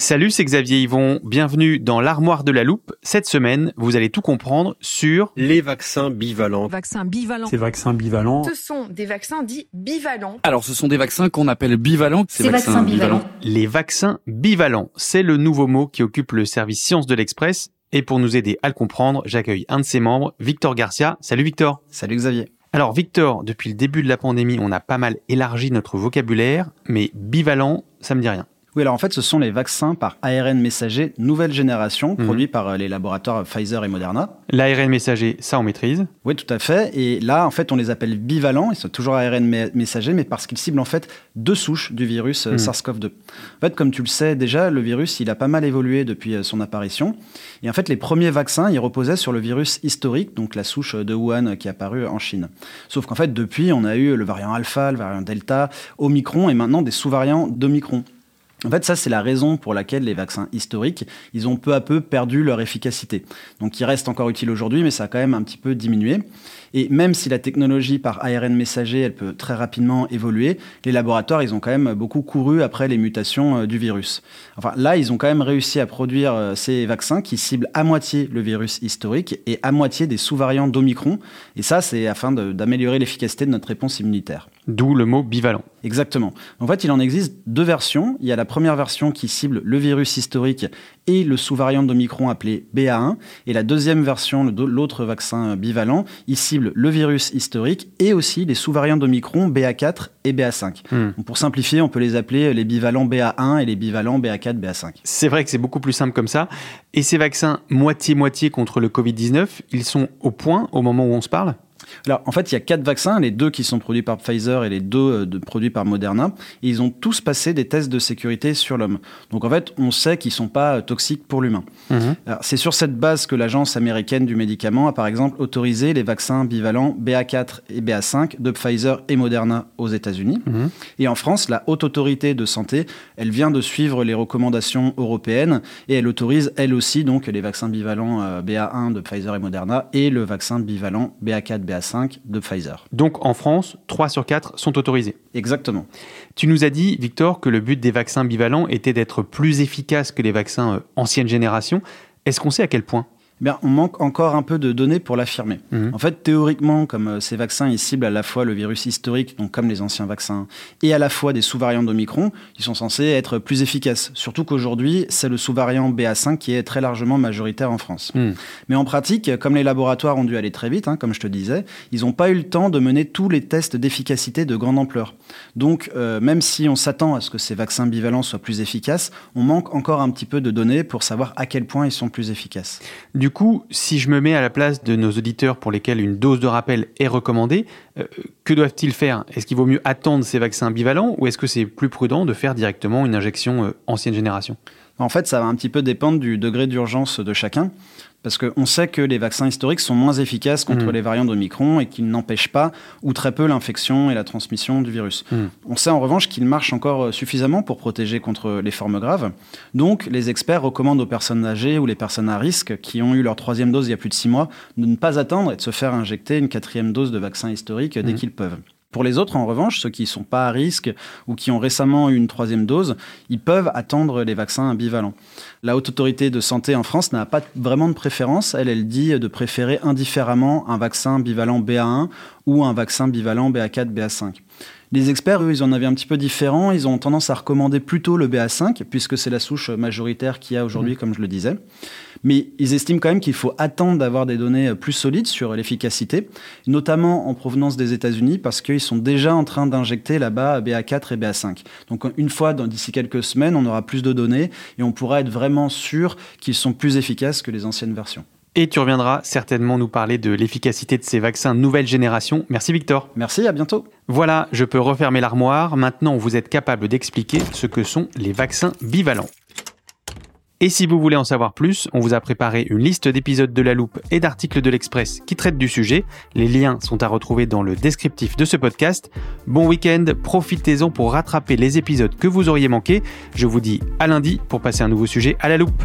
Salut, c'est Xavier Yvon. Bienvenue dans l'armoire de la loupe. Cette semaine, vous allez tout comprendre sur Les vaccins bivalents. Vaccins bivalents. Ces vaccins bivalents. Ce sont des vaccins dits bivalents. Alors, ce sont des vaccins qu'on appelle bivalents. Ces vaccins bivalents. les vaccins bivalents. C'est le nouveau mot qui occupe le service Sciences de l'Express. Et pour nous aider à le comprendre, j'accueille un de ses membres, Victor Garcia. Salut Victor. Salut Xavier. Alors Victor, depuis le début de la pandémie, on a pas mal élargi notre vocabulaire, mais bivalent, ça me dit rien. Oui, alors en fait, ce sont les vaccins par ARN messager nouvelle génération, Mhm. produits par euh, les laboratoires Pfizer et Moderna. L'ARN messager, ça on maîtrise? Oui, tout à fait. Et là, en fait, on les appelle bivalents. Ils sont toujours ARN me- messager, mais parce qu'ils ciblent en fait deux souches du virus euh, Mhm. SARS-CoV-2. En fait, comme tu le sais déjà, le virus, il a pas mal évolué depuis euh, son apparition. Et en fait, les premiers vaccins, ils reposaient sur le virus historique, donc la souche de Wuhan qui est apparue en Chine. Sauf qu'en fait, depuis, on a eu le variant alpha, le variant delta, Omicron et maintenant des sous-variants d'Omicron. En fait, ça, c'est la raison pour laquelle les vaccins historiques, ils ont peu à peu perdu leur efficacité. Donc, ils restent encore utiles aujourd'hui, mais ça a quand même un petit peu diminué. Et même si la technologie par ARN messager, elle peut très rapidement évoluer, les laboratoires, ils ont quand même beaucoup couru après les mutations euh, du virus. Enfin, là, ils ont quand même réussi à produire euh, ces vaccins qui ciblent à moitié le virus historique et à moitié des sous-variants d'Omicron. Et ça, c'est afin d'améliorer l'efficacité de notre réponse immunitaire. D'où le mot bivalent. Exactement. En fait, il en existe deux versions. Il y a la première version qui cible le virus historique et le sous-variant d'Omicron appelé BA1. Et la deuxième version, l'autre vaccin bivalent, il cible le virus historique et aussi les sous-variants d'Omicron BA4 et BA5. Hmm. Pour simplifier, on peut les appeler les bivalents BA1 et les bivalents BA4, BA5. C'est vrai que c'est beaucoup plus simple comme ça. Et ces vaccins moitié-moitié contre le Covid-19, ils sont au point au moment où on se parle? Alors, en fait, il y a quatre vaccins, les deux qui sont produits par Pfizer et les deux euh, produits par Moderna. Et ils ont tous passé des tests de sécurité sur l'homme. Donc, en fait, on sait qu'ils ne sont pas euh, toxiques pour l'humain. Alors, C'est sur cette base que l'Agence américaine du médicament a, par exemple, autorisé les vaccins bivalents BA4 et BA5 de Pfizer et Moderna aux États-Unis. Et en France, la Haute Autorité de Santé, elle vient de suivre les recommandations européennes et elle autorise, elle aussi, donc, les vaccins bivalents euh, BA1 de Pfizer et Moderna et le vaccin bivalent BA4, BA5 de Pfizer. Donc en France, 3 sur 4 sont autorisés. Exactement. Tu nous as dit, Victor, que le but des vaccins bivalents était d'être plus efficaces que les vaccins euh, ancienne génération. Est-ce qu'on sait à quel point? Eh Bien, on manque encore un peu de données pour l'affirmer. Mhm. En fait, théoriquement, comme euh, ces vaccins, ils ciblent à la fois le virus historique, donc comme les anciens vaccins, et à la fois des sous-variants d'Omicron, ils sont censés être plus efficaces. Surtout qu'aujourd'hui, c'est le sous-variant BA5 qui est très largement majoritaire en France. Mhm. Mais en pratique, comme les laboratoires ont dû aller très vite, hein, comme je te disais, ils n'ont pas eu le temps de mener tous les tests d'efficacité de grande ampleur. Donc, euh, même si on s'attend à ce que ces vaccins bivalents soient plus efficaces, on manque encore un petit peu de données pour savoir à quel point ils sont plus efficaces. Du coup, si je me mets à la place de nos auditeurs pour lesquels une dose de rappel est recommandée, euh, que doivent-ils faire? Est-ce qu'il vaut mieux attendre ces vaccins bivalents ou est-ce que c'est plus prudent de faire directement une injection euh, ancienne génération? En fait, ça va un petit peu dépendre du degré d'urgence de chacun. Parce qu'on sait que les vaccins historiques sont moins efficaces contre Mhm. les variants d'Omicron et qu'ils n'empêchent pas ou très peu l'infection et la transmission du virus. Mhm. On sait en revanche qu'ils marchent encore euh, suffisamment pour protéger contre les formes graves. Donc, les experts recommandent aux personnes âgées ou les personnes à risque qui ont eu leur troisième dose il y a plus de six mois de ne pas attendre et de se faire injecter une quatrième dose de vaccin historique dès Mhm. qu'ils peuvent. Pour les autres, en revanche, ceux qui ne sont pas à risque ou qui ont récemment eu une troisième dose, ils peuvent attendre les vaccins bivalents. La Haute Autorité de Santé en France n'a pas vraiment de préférence. Elle, elle dit de préférer indifféremment un vaccin bivalent BA1 ou un vaccin bivalent BA4, BA5. Les experts, eux, ils en avaient un petit peu différent. Ils ont tendance à recommander plutôt le BA5, puisque c'est la souche majoritaire qu'il y a aujourd'hui, mmh. comme je le disais. Mais ils estiment quand même qu'il faut attendre d'avoir des données plus solides sur l'efficacité, notamment en provenance des États-Unis, parce qu'ils sont déjà en train d'injecter là-bas BA4 et BA5. Donc une fois, d'ici quelques semaines, on aura plus de données et on pourra être vraiment sûr qu'ils sont plus efficaces que les anciennes versions. Et tu reviendras certainement nous parler de l'efficacité de ces vaccins nouvelle génération. Merci Victor. Merci, à bientôt. Voilà, je peux refermer l'armoire. Maintenant, vous êtes capable d'expliquer ce que sont les vaccins bivalents. Et si vous voulez en savoir plus, on vous a préparé une liste d'épisodes de La Loupe et d'articles de l'Express qui traitent du sujet. Les liens sont à retrouver dans le descriptif de ce podcast. Bon week-end, profitez-en pour rattraper les épisodes que vous auriez manqués. Je vous dis à lundi pour passer un nouveau sujet à La Loupe.